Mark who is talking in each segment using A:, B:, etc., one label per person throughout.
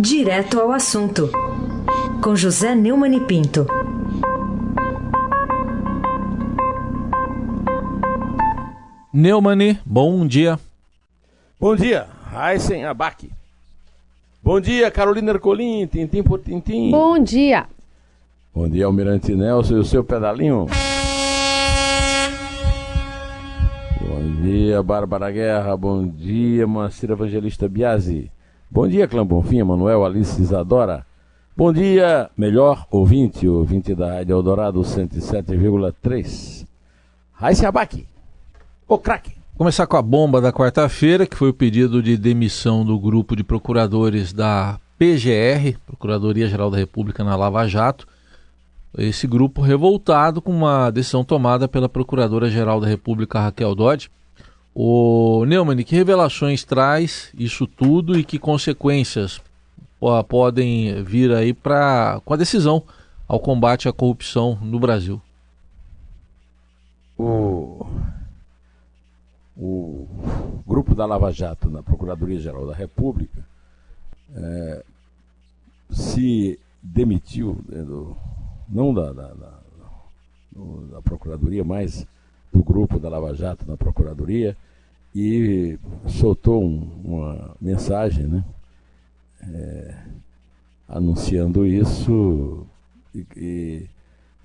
A: Direto ao assunto, com José Neumann e Pinto.
B: Neumani, bom dia.
C: Bom dia, Aysen Abac. Bom dia, Carolina Ercolim, tintim por tintim.
D: Bom dia.
C: Bom dia, Almirante Nelson e o seu pedalinho. Bom dia, Bárbara Guerra. Bom dia, Moacir Evangelista Biasi. Bom dia, Clã Bonfim, Manuel Alice Isadora. Bom dia, melhor ouvinte, ouvinte da Rádio Eldorado 107,3. Raíssa Abac, o craque.
B: Começar com a bomba da quarta-feira, que foi o pedido de demissão do grupo de procuradores da PGR, Procuradoria Geral da República na Lava Jato. Esse grupo revoltado com uma decisão tomada pela Procuradora-Geral da República, Raquel Dodge, o Neumann, que revelações traz isso tudo e que consequências podem vir aí para com a decisão ao combate à corrupção no Brasil?
C: O, o grupo da Lava Jato na Procuradoria-Geral da República é, se demitiu, né, não da, da, da, da Procuradoria, mas do grupo da Lava Jato na Procuradoria e soltou um, uma mensagem, né? É, anunciando isso e, e,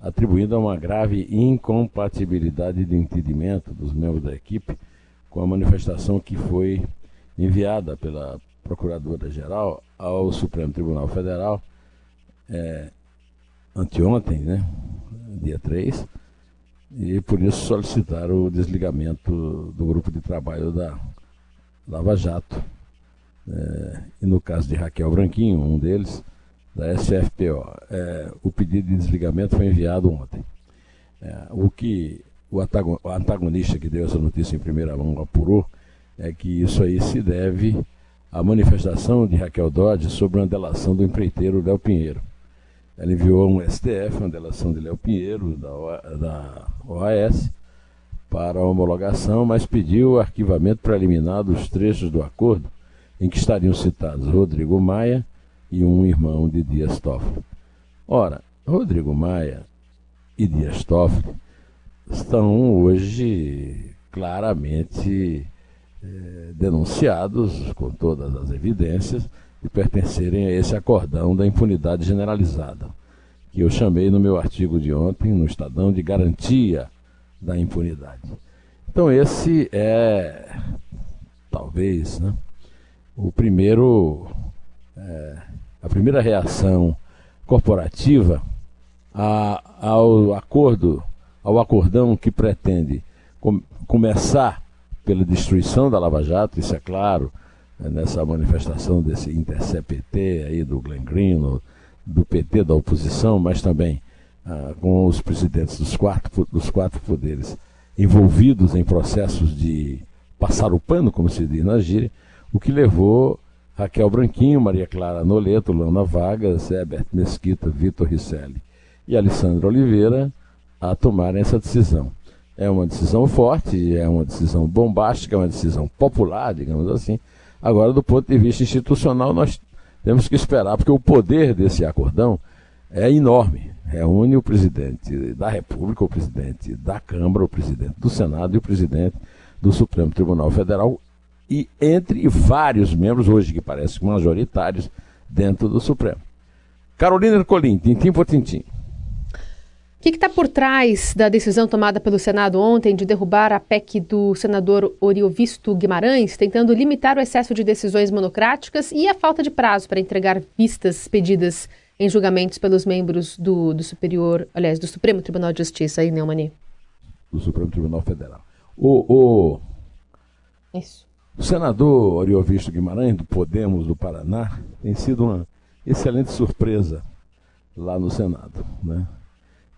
C: atribuindo a uma grave incompatibilidade de entendimento dos membros da equipe com a manifestação que foi enviada pela Procuradora-Geral ao Supremo Tribunal Federal é, anteontem, né, dia 3, e por isso solicitaram o desligamento do grupo de trabalho da Lava Jato. É, e no caso de Raquel Branquinho, um deles, da SFPO, é, o pedido de desligamento foi enviado ontem. É, o que o antagonista que deu essa notícia em primeira mão apurou é que isso aí se deve à manifestação de Raquel Dodge sobre uma delação do empreiteiro Léo Pinheiro. Ela enviou um STF, uma delação de Léo Pinheiro, da, OAS, para homologação, mas pediu o arquivamento preliminar dos trechos do acordo em que estariam citados Rodrigo Maia e um irmão de Dias Toffoli. Ora, Rodrigo Maia e Dias Toffoli estão hoje claramente eh, denunciados, com todas as evidências, de pertencerem a esse acordão da impunidade generalizada, que eu chamei no meu artigo de ontem, no Estadão, de garantia da impunidade. Então, esse é, talvez, né, o primeiro, é, a primeira reação corporativa a, ao acordo, ao acordão que pretende com, começar pela destruição da Lava Jato, isso é claro, nessa manifestação desse inter-CPT aí do Glenn Green, no, do PT da oposição, mas também ah, com os presidentes dos quatro, dos quatro poderes envolvidos em processos de passar o pano, como se diz na gíria, o que levou Raquel Branquinho, Maria Clara Noleto, Lana Vargas, Herbert Mesquita, Vitor Risselli e Alessandra Oliveira a tomarem essa decisão. É uma decisão forte, é uma decisão bombástica, é uma decisão popular, digamos assim, Agora, do ponto de vista institucional, nós temos que esperar, porque o poder desse acordão é enorme. Reúne o presidente da República, o presidente da Câmara, o presidente do Senado e o presidente do Supremo Tribunal Federal, e entre vários membros, hoje que parecem majoritários, dentro do Supremo. Carolina Ercolim, tintim por tintim
D: que está por trás da decisão tomada pelo Senado ontem de derrubar a PEC do senador Oriovisto Guimarães, tentando limitar o excesso de decisões monocráticas e a falta de prazo para entregar vistas pedidas em julgamentos pelos membros do, do Superior, aliás, do Supremo Tribunal de Justiça, aí, Neumani?
C: Do Supremo Tribunal Federal. O, o,
D: Isso.
C: o senador Oriovisto Guimarães, do Podemos do Paraná, tem sido uma excelente surpresa lá no Senado, né?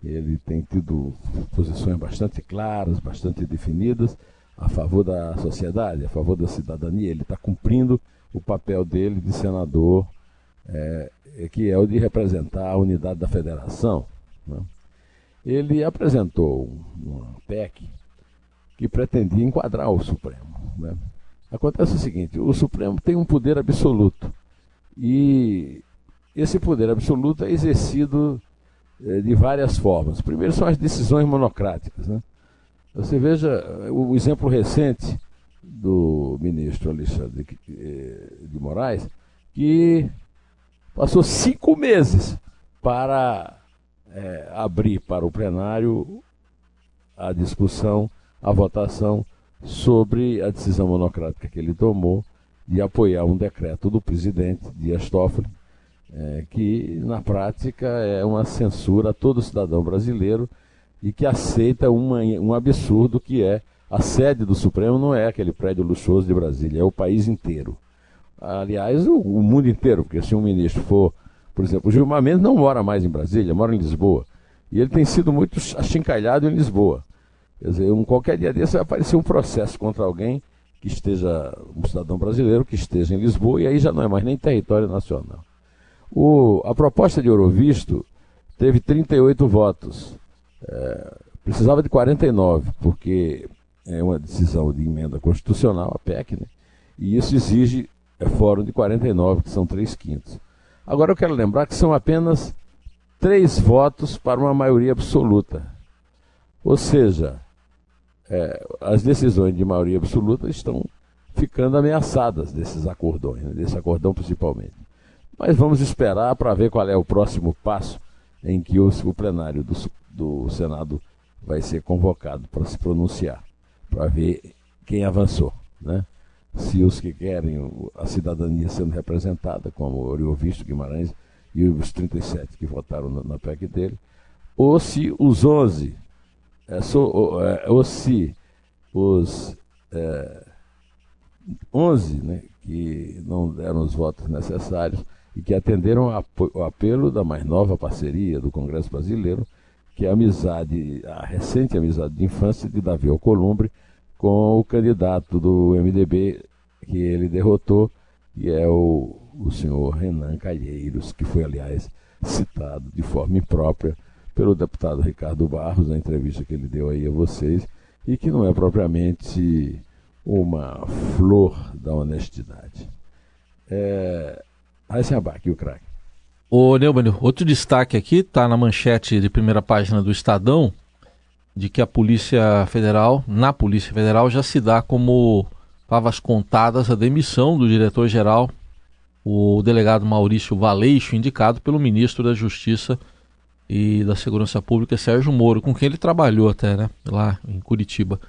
C: Ele tem tido posições bastante claras, bastante definidas a favor da sociedade, a favor da cidadania. Ele está cumprindo o papel dele de senador, é, que é o de representar a unidade da federação. Né? Ele apresentou uma PEC que pretendia enquadrar o Supremo. Né? Acontece o seguinte: o Supremo tem um poder absoluto E esse poder absoluto é exercido de várias formas. Primeiro são as decisões monocráticas. Né? Você veja o exemplo recente do ministro Alexandre eh, de Moraes, que passou cinco meses para é, abrir para o plenário a discussão, a votação sobre a decisão monocrática que ele tomou de apoiar um decreto do presidente Dias Toffoli, é, que na prática é uma censura a todo cidadão brasileiro e que aceita uma, um absurdo que é a sede do Supremo não é aquele prédio luxuoso de Brasília, é o país inteiro. Aliás, o, o mundo inteiro, porque se um ministro for, por exemplo, o Gilmar Mendes não mora mais em Brasília, mora em Lisboa. E ele tem sido muito achincalhado em Lisboa. Quer dizer, um, qualquer dia desse vai aparecer um processo contra alguém que esteja, um cidadão brasileiro que esteja em Lisboa, e aí já não é mais nem território nacional. O, a proposta de Eurovisto teve 38 votos. É, precisava de 49, porque é uma decisão de emenda constitucional, a PEC, né? e isso exige é, fórum de 49, que são 3 quintos. Agora eu quero lembrar que são apenas três votos para uma maioria absoluta. Ou seja, é, as decisões de maioria absoluta estão ficando ameaçadas desses acordões, né? desse acordão principalmente. Mas vamos esperar para ver qual é o próximo passo em que o, o plenário do, do Senado vai ser convocado para se pronunciar para ver quem avançou, né? Se os que querem a cidadania sendo representada, como o Oriovisto Guimarães e os 37 que votaram na, PEC dele, ou se os 11, é, so, ou, é, ou, se os é, 11 né, que não deram os votos necessários e que atenderam o apelo da mais nova parceria do Congresso Brasileiro que é a amizade, a recente amizade de infância de Davi Alcolumbre com o candidato do MDB que ele derrotou, que é o, o senhor Renan Calheiros, que foi, aliás, citado de forma imprópria pelo deputado Ricardo Barros na entrevista que ele deu aí a vocês, e que não é propriamente uma flor da honestidade. É... Heisenbach, o craque.
B: Ô, Neumann, outro destaque aqui, está na manchete de primeira página do Estadão, de que a Polícia Federal, na Polícia Federal, já se dá como pavas contadas a demissão do diretor-geral, o delegado Maurício Valeixo, indicado pelo ministro da Justiça e da Segurança Pública, Sérgio Moro, com quem ele trabalhou até, né, lá em Curitiba.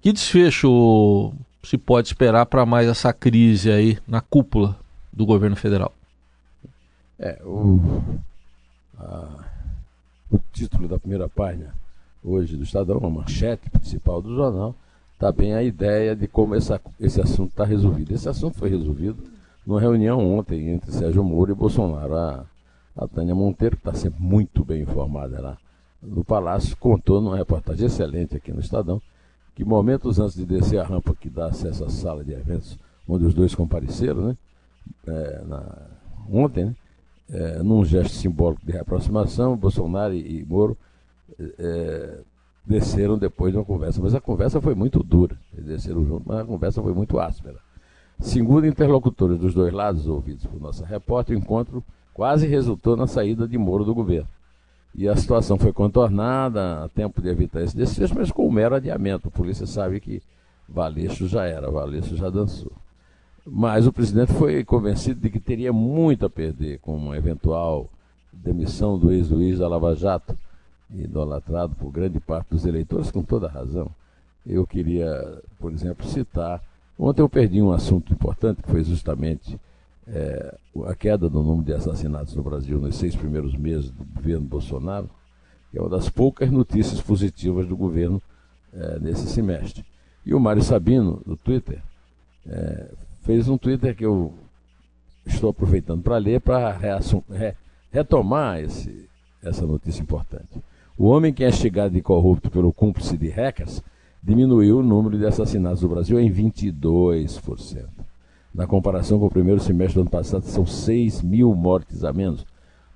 B: Que desfecho se pode esperar para mais essa crise aí na cúpula do governo federal?
C: É, o, a, o título da primeira página hoje do Estadão, a manchete principal do jornal, está bem a ideia de como essa, esse assunto está resolvido. Esse assunto foi resolvido numa reunião ontem entre Sérgio Moro e Bolsonaro. A, a Tânia Monteiro, que está sempre muito bem informada lá no Palácio, contou numa reportagem excelente aqui no Estadão que momentos antes de descer a rampa que dá acesso à sala de eventos, onde os dois compareceram, né? É, na, ontem, né? é, num gesto simbólico de reaproximação, Bolsonaro e, Moro é, desceram depois de uma conversa. Mas a conversa foi muito dura. Eles desceram juntos, mas a conversa foi muito áspera. Segundo interlocutores dos dois lados, ouvidos por nossa repórter, o encontro quase resultou na saída de Moro do governo. E a situação foi contornada a tempo de evitar esse desfecho, mas com um mero adiamento. A polícia sabe que Valeixo já era, Valeixo já dançou. Mas o presidente foi convencido de que teria muito a perder com uma eventual demissão do ex-juiz da Lava Jato, idolatrado por grande parte dos eleitores, com toda razão. Eu queria, por exemplo, citar. Ontem eu perdi um assunto importante, que foi justamente é, a queda do número de assassinatos no Brasil nos seis primeiros meses do governo Bolsonaro, que é uma das poucas notícias positivas do governo é, nesse semestre. E o Mário Sabino, do Twitter, é, fez um Twitter que eu estou aproveitando para ler para re retomar esse, essa notícia importante. O homem que é chegado e corrupto pelo cúmplice de hackers diminuiu o número de assassinatos no Brasil em 22%. Na comparação com o primeiro semestre do ano passado, são 6 mil mortes a menos.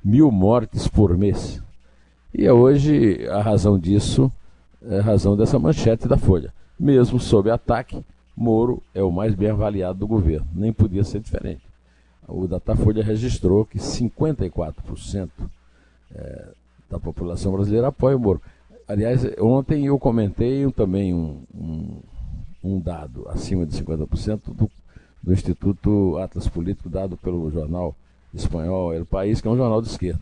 C: Mil mortes por mês. E é hoje a razão disso é a razão dessa manchete da Folha. Mesmo sob ataque, Moro é o mais bem avaliado do governo. Nem podia ser diferente. o Datafolha registrou que 54% é, da população brasileira apoia o Moro. Aliás, ontem eu comentei também um, um, um dado acima de 50% do, do Instituto Atlas Político, dado pelo jornal espanhol El País, que é um jornal de esquerda.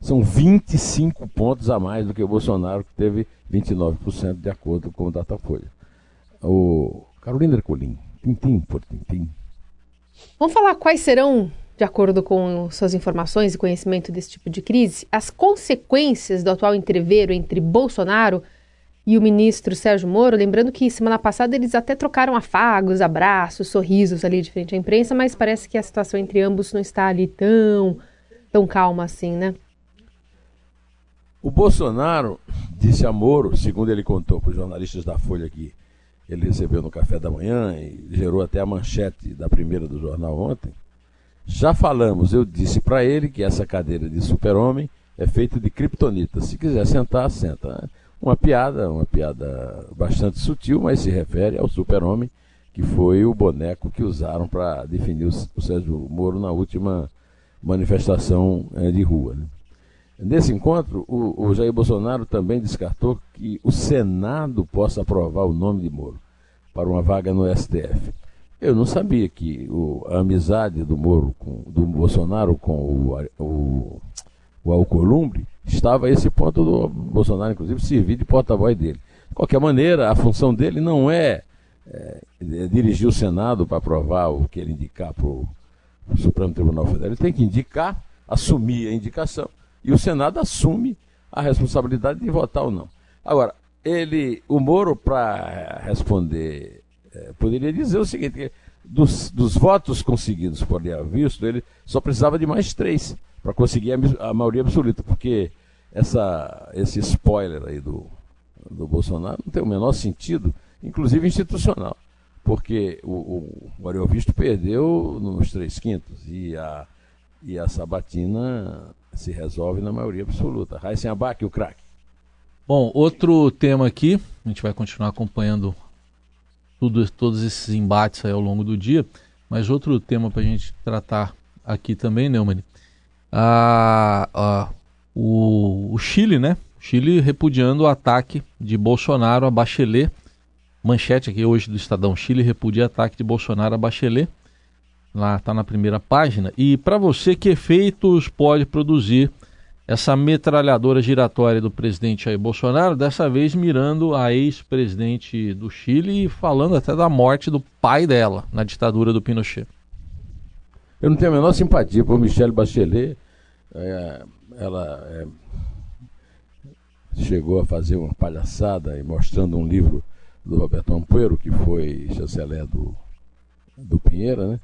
C: São 25 pontos a mais do que o Bolsonaro, que teve 29%, de acordo com o Datafolha. O Carolina Ercolim, tintim por tintim.
D: Vamos falar quais serão, de acordo com suas informações e conhecimento desse tipo de crise, as consequências do atual entreveiro entre Bolsonaro e o ministro Sérgio Moro. Lembrando que semana passada eles até trocaram afagos, abraços, sorrisos ali de frente à imprensa, mas parece que a situação entre ambos não está ali tão, tão calma assim, né?
C: O Bolsonaro disse a Moro, segundo ele contou para os jornalistas da Folha que ele recebeu no café da manhã e gerou até a manchete da primeira do jornal ontem. Já falamos, eu disse para ele que essa cadeira de super-homem é feita de kriptonita. Se quiser sentar, senta. Uma piada, uma piada bastante sutil, mas se refere ao super-homem, que foi o boneco que usaram para definir o Sérgio Moro na última manifestação eh, de rua. Né? Nesse encontro, o, o, Jair Bolsonaro também descartou que o Senado possa aprovar o nome de Moro para uma vaga no STF. Eu não sabia que o, a amizade do Moro, com, do Bolsonaro com o, o, o Alcolumbre estava a esse ponto do Bolsonaro, inclusive, servir de porta-voz dele. De qualquer maneira, a função dele não é, é, é dirigir o Senado para aprovar o que ele indicar para o Supremo Tribunal Federal. Ele tem que indicar, assumir a indicação e o Senado assume a responsabilidade de votar ou não. Agora, ele, o Moro, para responder, é, poderia dizer o seguinte: dos, dos votos conseguidos por Leal Visto, ele só precisava de mais três para conseguir a, a, maioria absoluta, porque essa, esse spoiler aí do, do Bolsonaro não tem o menor sentido, inclusive institucional, porque o, o, o Ariel Visto perdeu nos três quintos e a, e a Sabatina se resolve na maioria absoluta. Raíssen Abac, o craque.
B: Bom, outro tema aqui, a gente vai continuar acompanhando tudo, todos esses embates ao longo do dia, mas outro tema para a gente tratar aqui também, Neumann, a, a, o, o Chile, né? Chile repudiando o ataque de Bolsonaro a Bachelet. Manchete aqui hoje do Estadão Chile repudia ataque de Bolsonaro a Bachelet. Lá está na primeira página. E para você, que efeitos pode produzir essa metralhadora giratória do presidente Jair Bolsonaro, dessa vez mirando a ex-presidente do Chile e falando até da morte do pai dela na ditadura do Pinochet?
C: Eu não tenho a menor simpatia por Michelle Bachelet. É, ela é, chegou a fazer uma palhaçada e mostrando um livro do Roberto Ampuero, que foi chanceler do, do Pinheira, né?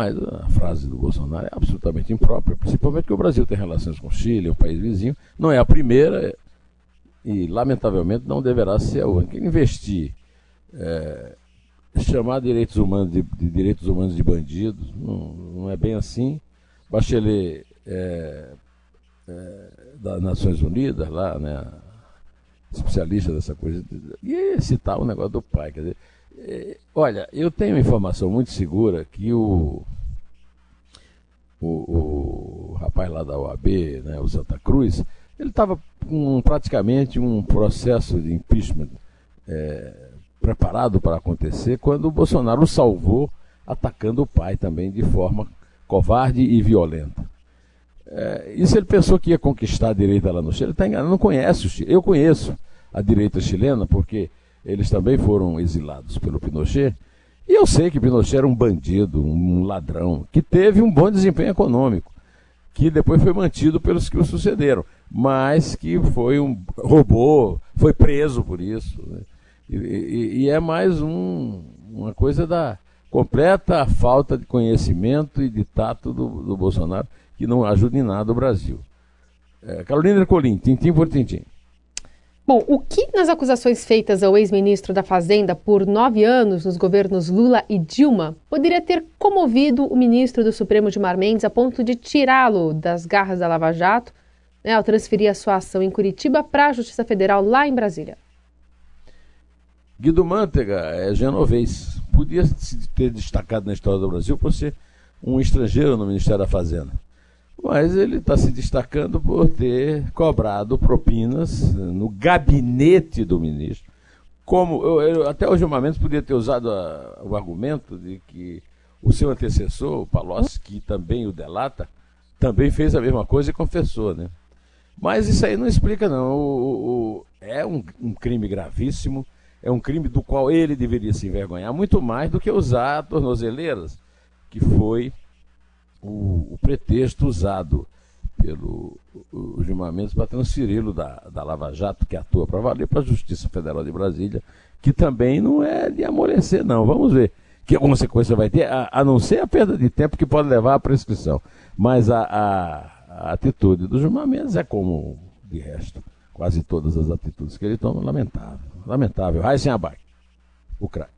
C: Mas a frase do Bolsonaro é absolutamente imprópria, principalmente porque o Brasil tem relações com o Chile, um país vizinho. Não é a primeira e, lamentavelmente, não deverá ser a única. Investir, é, chamar direitos humanos de, de, direitos humanos de bandidos, não, não é bem assim. Bachelet é, é, das Nações Unidas, lá, né, especialista dessa coisa, e citar o negócio do pai. Quer dizer, é, olha, eu tenho informação muito segura que o, o, o rapaz lá da OAB, né, o Santa Cruz, ele estava com praticamente um processo de impeachment é, preparado para acontecer quando o Bolsonaro o salvou atacando o pai também de forma covarde e violenta. É, isso ele pensou que ia conquistar a direita lá no Chile. Ele está enganado, não conhece o Chile. Eu conheço a direita chilena porque eles também foram exilados pelo Pinochet. E eu sei que Pinochet era um bandido, um ladrão, que teve um bom desempenho econômico, que depois foi mantido pelos que o sucederam, mas que foi um robô, foi preso por isso. Né? E, e, e, é mais um, uma coisa da completa falta de conhecimento e de tato do, do Bolsonaro, que não ajuda em nada o Brasil. É, Carolina Ercolim, tintim por tintim.
D: Bom, o que nas acusações feitas ao ex-ministro da Fazenda por nove anos nos governos Lula e Dilma poderia ter comovido o ministro do Supremo Gilmar Mendes a ponto de tirá-lo das garras da Lava Jato né, ao transferir a sua ação em Curitiba para a Justiça Federal lá em Brasília?
C: Guido Mantega é genovês. Podia se ter destacado na história do Brasil por ser um estrangeiro no Ministério da Fazenda. Mas ele está se destacando por ter cobrado propinas no gabinete do ministro. Como eu, eu, até o Gilmar Mendes podia ter usado a, o argumento de que o seu antecessor, o Palocci, que também o delata, também fez a mesma coisa e confessou, né? Mas isso aí não explica, não. O, o, é um, um, crime gravíssimo, é um crime do qual ele deveria se envergonhar muito mais do que usar tornozeleiras, que foi o, o pretexto usado pelo o Gilmar Mendes para transferi-lo da, da Lava Jato, que atua para valer, para a Justiça Federal de Brasília, que também não é de amolecer, não. Vamos ver que consequência vai ter, a, a não ser a perda de tempo que pode levar à prescrição. Mas a, a a atitude do Gilmar Mendes é como, de resto, quase todas as atitudes que ele toma, lamentável. Lamentável. Raíssen Abai, o craque.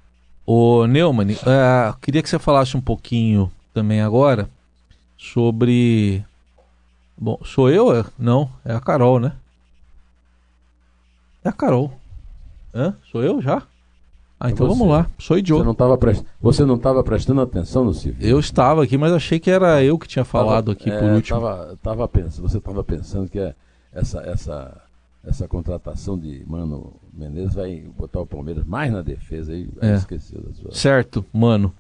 B: Ô Neumann, uh, queria que você falasse um pouquinho também agora sobre. Bom, sou eu? Não, é a Carol, né? É a Carol. Hã? Sou eu já? Ah, então vamos lá. Sou idiota.
C: Você não estava prest... Você não estava prestando atenção no civil?
B: Eu estava aqui, mas achei que era eu que tinha falado tava, aqui é, por último.
C: Tava, tava pensando, você estava pensando que é essa, essa, essa contratação de Mano Menezes vai botar o Palmeiras mais na defesa aí. É. Esqueceu da sua...
B: Certo, Mano.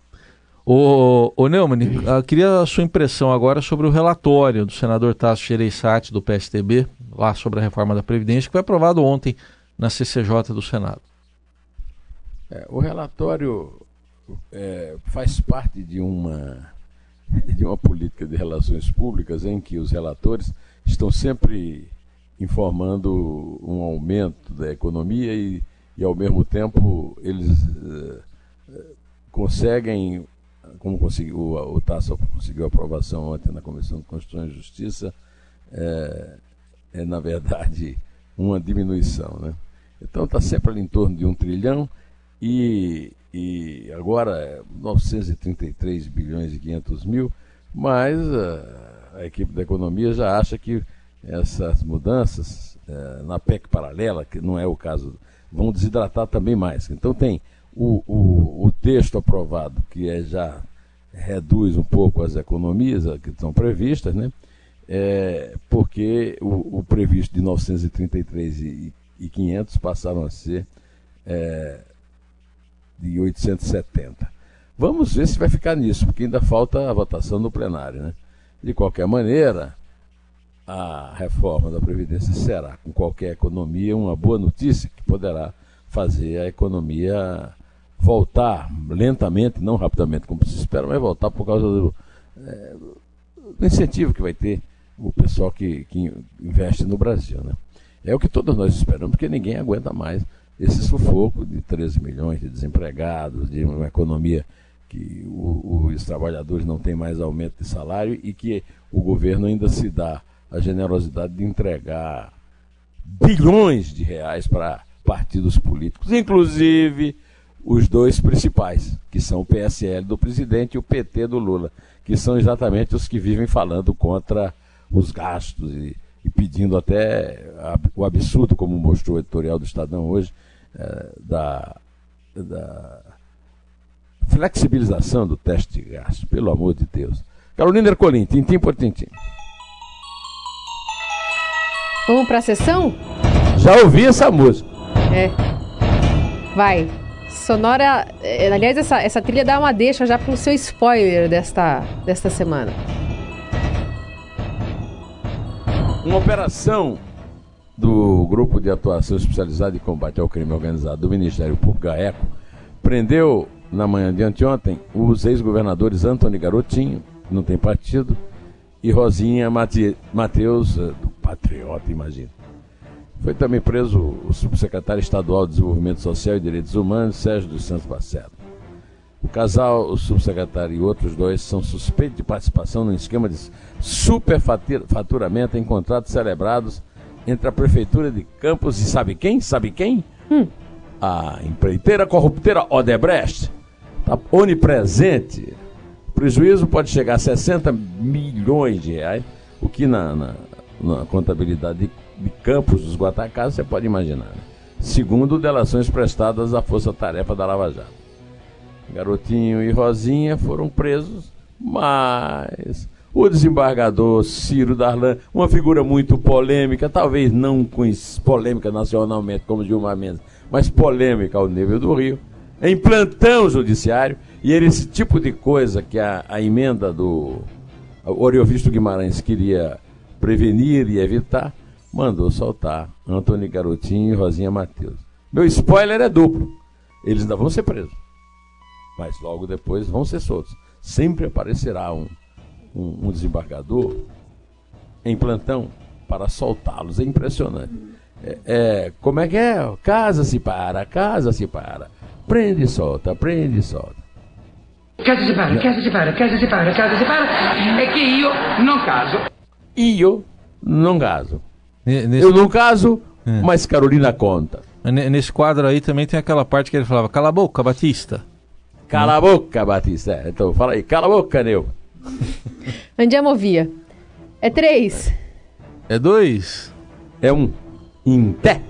B: Ô, ô Neumann, eu queria a sua impressão agora sobre o relatório do senador Tasso Gereissati, do PSTB, lá sobre a reforma da Previdência, que foi aprovado ontem na CCJ do Senado.
C: É, o relatório é, faz parte de uma, de uma política de relações públicas em que os relatores estão sempre informando um aumento da economia e, e ao mesmo tempo, eles é, conseguem, como conseguiu, o, o Tasso conseguiu aprovação ontem na Comissão de Constituição e Justiça, é, é na verdade uma diminuição. Né? Então está sempre ali em torno de um trilhão e, e agora 933 bilhões e 500 mil, mas a, a, equipe da economia já acha que essas mudanças é, na PEC paralela, que não é o caso, vão desidratar também mais. Então tem o, o, o texto aprovado, que é já reduz um pouco as economias que estão previstas, né? É, porque o, o, previsto de 933 e, e 500 passaram a ser é, de 870. Vamos ver se vai ficar nisso, porque ainda falta a votação no plenário. Né? De qualquer maneira, a reforma da Previdência será, com qualquer economia, uma boa notícia que poderá fazer a economia voltar lentamente, não rapidamente como se espera, mas voltar por causa do, é, do incentivo que vai ter o pessoal que, que investe no Brasil. Né? É o que todos nós esperamos, porque ninguém aguenta mais esse sufoco de 13 milhões de desempregados, de uma economia que o, os trabalhadores não têm mais aumento de salário e que o governo ainda se dá a generosidade de entregar bilhões de reais para partidos políticos, inclusive os dois principais, que são o PSL do presidente e o PT do Lula, que são exatamente os que vivem falando contra os gastos e, e pedindo até o absurdo, como mostrou o editorial do Estadão hoje, é, da, da flexibilização do teste de gasto, pelo amor de Deus. Carolina Ercolim, tintim por tintim.
D: Vamos para a sessão?
C: Já ouvi essa música.
D: É. Vai. Sonora. É, aliás, essa, essa trilha dá uma deixa já para o seu spoiler desta, desta semana.
C: Uma operação do Grupo de Atuação Especializada em Combate ao Crime Organizado do Ministério Público, GAECO, prendeu na manhã de anteontem os ex-governadores Antônio Garotinho, que não tem partido, e Rosinha Mate, Mateus, eh, do Patriota, imagina. Foi também preso o subsecretário estadual de Desenvolvimento Social e Direitos Humanos, Sérgio dos Santos Barcelos. O casal, o subsecretário e outros dois são suspeitos de participação num esquema de superfaturamento em contratos celebrados entre a Prefeitura de Campos e sabe quem? Sabe quem? Hum. A empreiteira corrupteira Odebrecht. Está onipresente. O prejuízo pode chegar a 60 milhões de reais, o que na, na, na contabilidade de, de, Campos dos Guatacazes você pode imaginar. Né? Segundo delações prestadas à Força Tarefa da Lava Jato. Garotinho e Rosinha foram presos Mas o desembargador Ciro Darlan, uma figura muito polêmica, talvez não polêmica nacionalmente como Dilma Mendes, mas polêmica ao nível do Rio, em plantão judiciário, e esse tipo de coisa que a, a emenda do Oriovisto Guimarães queria prevenir e evitar, mandou soltar Antônio Garotinho e Rosinha Matheus. Meu spoiler é duplo. Eles ainda vão ser presos. Mas logo depois vão ser soltos. Sempre aparecerá um, um, um desembargador em plantão para soltá-los. É impressionante. É, é, como é que é? Casa-se para, casa-se para. Prende e solta, prende e solta.
E: Casa-se para, casa-se para, casa-se para, casa-se para. É que eu não caso.
C: Eu não caso. Nesse... Eu não caso, é. mas Carolina conta.
B: Nesse quadro aí também tem aquela parte que ele falava: Cala a boca, Batista.
C: Cala a boca, Batista. É, então fala aí, cala a boca, Neu.
D: Andiamovia. É três.
B: É dois.
C: É um. Em pé.